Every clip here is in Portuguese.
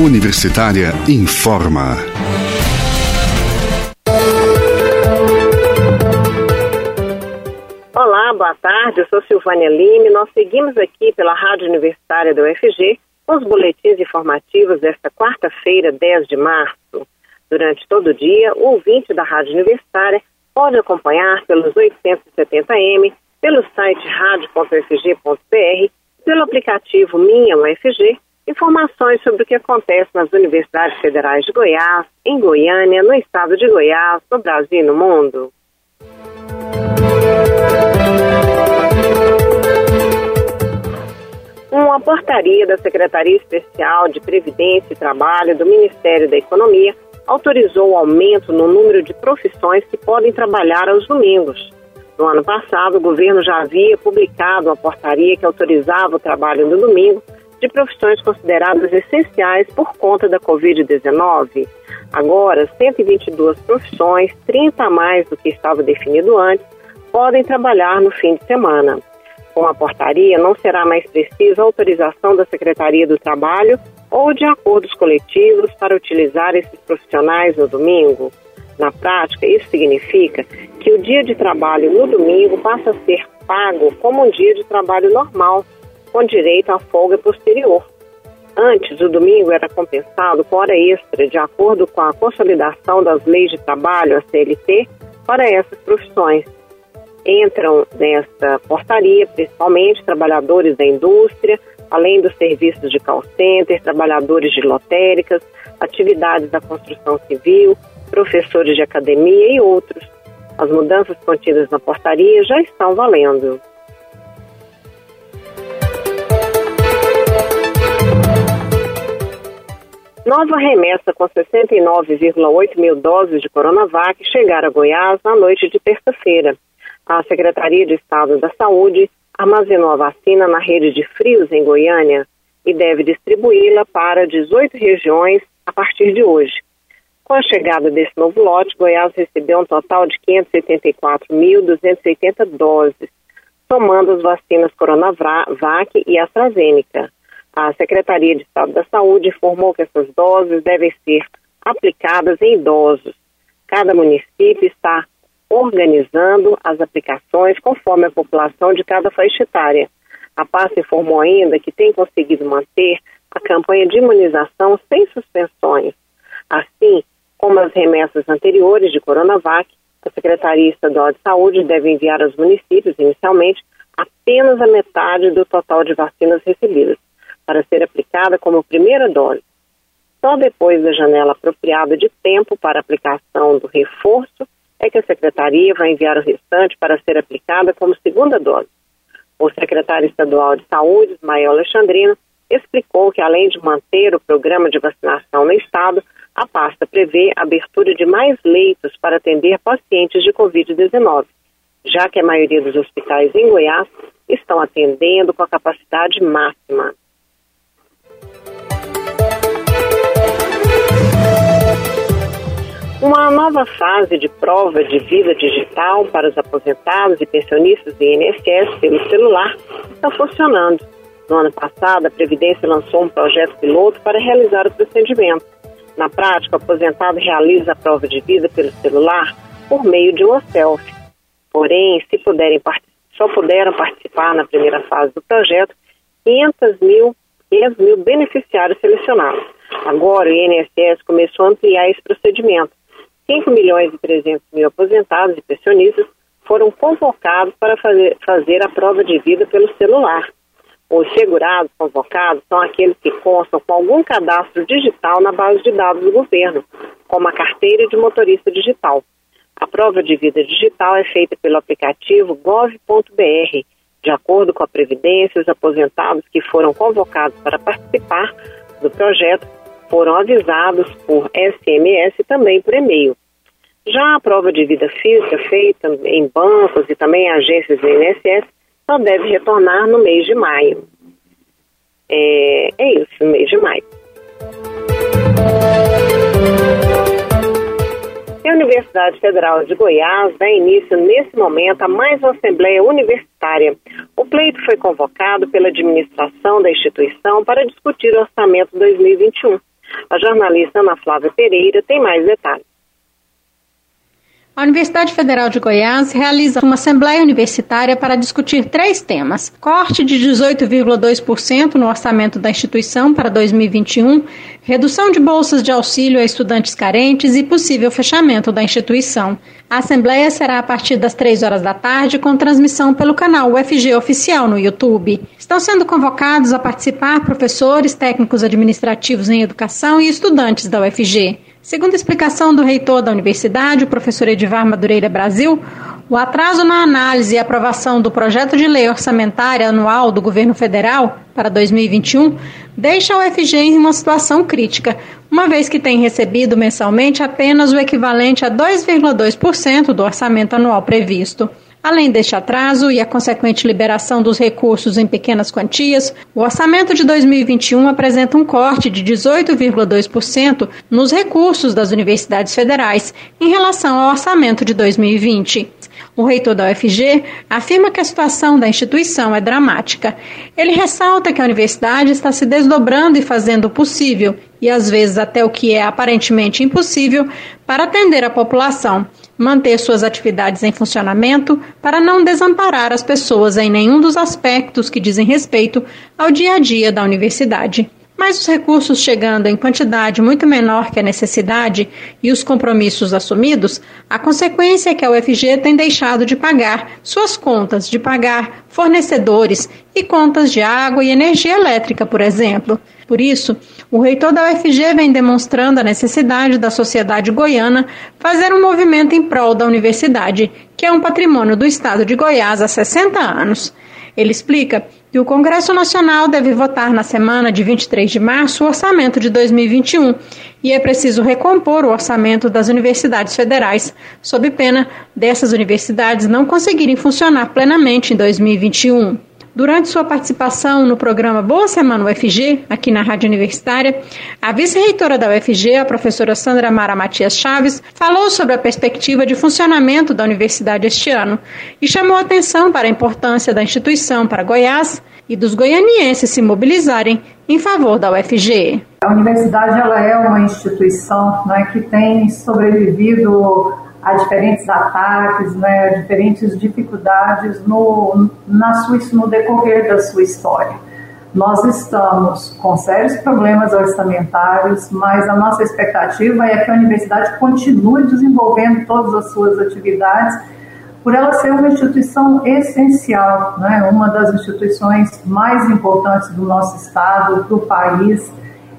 Universitária informa. Olá, boa tarde. Eu sou Silvânia Lime. Nós seguimos aqui pela Rádio Universitária da UFG os boletins informativos desta quarta-feira, 10 de março. Durante todo o dia, o ouvinte da Rádio Universitária pode acompanhar pelos 870M, pelo site radio.ufg.br, pelo aplicativo Minha UFG informações sobre o que acontece nas universidades federais de Goiás, em Goiânia, no estado de Goiás, no Brasil e no mundo. Uma portaria da Secretaria Especial de Previdência e Trabalho do Ministério da Economia autorizou o aumento no número de profissões que podem trabalhar aos domingos. No ano passado, o governo já havia publicado uma portaria que autorizava o trabalho no domingo de profissões consideradas essenciais por conta da Covid-19. Agora, 122 profissões, 30 a mais do que estava definido antes, podem trabalhar no fim de semana. Com a portaria, não será mais precisa autorização da Secretaria do Trabalho ou de acordos coletivos para utilizar esses profissionais no domingo. Na prática, isso significa que o dia de trabalho no domingo passa a ser pago como um dia de trabalho normal, com direito à folga posterior. Antes, o domingo era compensado com hora extra, de acordo com a consolidação das leis de trabalho, a CLT, para essas profissões. Entram nesta portaria principalmente trabalhadores da indústria, além dos serviços de call center, trabalhadores de lotéricas, atividades da construção civil, professores de academia e outros. As mudanças contidas na portaria já estão valendo. Nova remessa com 69,8 mil doses de Coronavac chegar a Goiás na noite de terça-feira. A Secretaria de Estado da Saúde armazenou a vacina na rede de frios em Goiânia e deve distribuí-la para 18 regiões a partir de hoje. Com a chegada desse novo lote, Goiás recebeu um total de 574.280 doses, somando as vacinas Coronavac e AstraZeneca. A Secretaria de Estado da Saúde informou que essas doses devem ser aplicadas em idosos. Cada município está organizando as aplicações conforme a população de cada faixa etária. A pasta informou ainda que tem conseguido manter a campanha de imunização sem suspensões. Assim como as remessas anteriores de Coronavac, a Secretaria Estadual de Saúde deve enviar aos municípios, inicialmente, apenas a metade do total de vacinas recebidas para ser aplicada como primeira dose. Só depois da janela apropriada de tempo para aplicação do reforço é que a Secretaria vai enviar o restante para ser aplicada como segunda dose. O secretário estadual de Saúde, Ismael Alexandrino, explicou que, além de manter o programa de vacinação no Estado, a pasta prevê a abertura de mais leitos para atender pacientes de Covid-19, já que a maioria dos hospitais em Goiás estão atendendo com a capacidade máxima. Uma nova fase de prova de vida digital para os aposentados e pensionistas do INSS pelo celular está funcionando. No ano passado, a Previdência lançou um projeto piloto para realizar o procedimento. Na prática, o aposentado realiza a prova de vida pelo celular por meio de uma selfie. Porém, se puderem, só puderam participar na primeira fase do projeto 500 mil, 500 mil beneficiários selecionados. Agora, o INSS começou a ampliar esse procedimento 5 milhões e 300 mil aposentados e pensionistas foram convocados para fazer, fazer a prova de vida pelo celular. Os segurados convocados são aqueles que constam com algum cadastro digital na base de dados do governo, como a carteira de motorista digital. A prova de vida digital é feita pelo aplicativo gov.br. De acordo com a Previdência, os aposentados que foram convocados para participar do projeto foram avisados por SMS e também por e-mail. Já a prova de vida física feita em bancos e também em agências do INSS só deve retornar no mês de maio. É, é isso, mês de maio. a Universidade Federal de Goiás dá início nesse momento a mais uma Assembleia Universitária. O pleito foi convocado pela administração da instituição para discutir o orçamento 2021. A jornalista Ana Flávia Pereira tem mais detalhes. A Universidade Federal de Goiás realiza uma assembleia universitária para discutir três temas: corte de 18,2% no orçamento da instituição para 2021, redução de bolsas de auxílio a estudantes carentes e possível fechamento da instituição. A assembleia será a partir das três horas da tarde, com transmissão pelo canal UFG Oficial no YouTube. Estão sendo convocados a participar professores, técnicos administrativos em educação e estudantes da UFG. Segundo a explicação do reitor da universidade, o professor Edivar Madureira Brasil, o atraso na análise e aprovação do projeto de lei orçamentária anual do governo federal para 2021 deixa a UFG em uma situação crítica, uma vez que tem recebido mensalmente apenas o equivalente a 2,2% do orçamento anual previsto. Além deste atraso e a consequente liberação dos recursos em pequenas quantias, o orçamento de 2021 apresenta um corte de 18,2% nos recursos das universidades federais em relação ao orçamento de 2020. O reitor da UFG afirma que a situação da instituição é dramática. Ele ressalta que a universidade está se desdobrando e fazendo o possível, e às vezes até o que é aparentemente impossível, para atender a população, manter suas atividades em funcionamento para não desamparar as pessoas em nenhum dos aspectos que dizem respeito ao dia a dia da universidade. Mas os recursos chegando em quantidade muito menor que a necessidade e os compromissos assumidos, a consequência é que a UFG tem deixado de pagar suas contas, de pagar fornecedores e contas de água e energia elétrica, por exemplo. Por isso, o reitor da UFG vem demonstrando a necessidade da sociedade goiana fazer um movimento em prol da universidade, que é um patrimônio do estado de Goiás há 60 anos. Ele explica que o Congresso Nacional deve votar na semana de 23 de março o orçamento de 2021 e é preciso recompor o orçamento das universidades federais, sob pena dessas universidades não conseguirem funcionar plenamente em 2021. Durante sua participação no programa Boa Semana UFG, aqui na Rádio Universitária, a vice-reitora da UFG, a professora Sandra Mara Matias Chaves, falou sobre a perspectiva de funcionamento da universidade este ano e chamou atenção para a importância da instituição para Goiás e dos goianienses se mobilizarem em favor da UFG. A universidade ela é uma instituição né, que tem sobrevivido a diferentes ataques, né, a diferentes dificuldades no, na sua, no decorrer da sua história. Nós estamos com sérios problemas orçamentários, mas a nossa expectativa é que a universidade continue desenvolvendo todas as suas atividades, por ela ser uma instituição essencial, né, uma das instituições mais importantes do nosso estado, do país,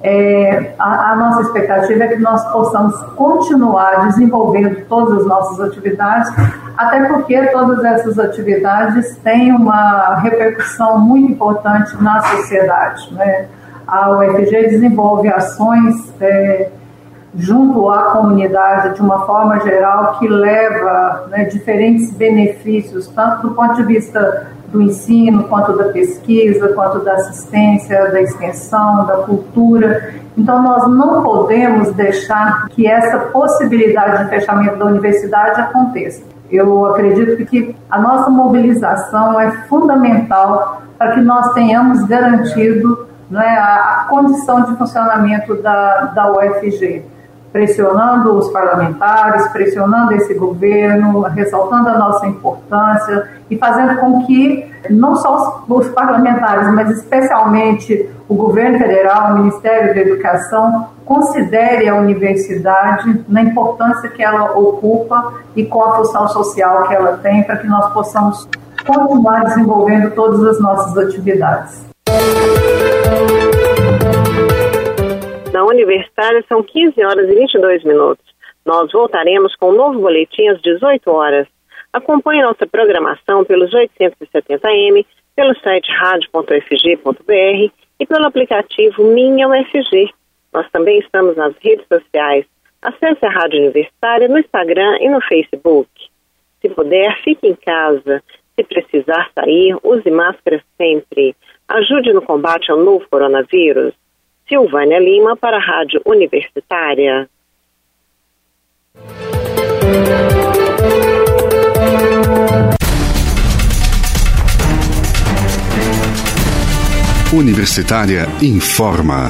é, a, a, nossa expectativa é que nós possamos continuar desenvolvendo todas as nossas atividades, até porque todas essas atividades têm uma repercussão muito importante na sociedade. Né? A UFG desenvolve ações é, junto à comunidade de uma forma geral que leva né, diferentes benefícios, tanto do ponto de vista do ensino, quanto da pesquisa, quanto da assistência, da extensão, da cultura. Então, nós não podemos deixar que essa possibilidade de fechamento da universidade aconteça. Eu acredito que a nossa mobilização é fundamental para que nós tenhamos garantido né, a, condição de funcionamento da, da UFG pressionando os parlamentares, pressionando esse governo, ressaltando a nossa importância e fazendo com que não só os parlamentares, mas especialmente o governo federal, o Ministério da Educação, considere a universidade na importância que ela ocupa e com a função social que ela tem para que nós possamos continuar desenvolvendo todas as nossas atividades. Na Universitária são 15 horas e 22 minutos. Nós voltaremos com um novo boletim às 18 horas. Acompanhe nossa programação pelos 870M, pelo site radio.fg.br e pelo aplicativo Minha UFG. Nós também estamos nas redes sociais. Acesse a Rádio Universitária no Instagram e no Facebook. Se puder, fique em casa. Se precisar sair, use máscara sempre. Ajude no combate ao novo coronavírus. Silvânia Lima para a Rádio Universitária. Universitária informa.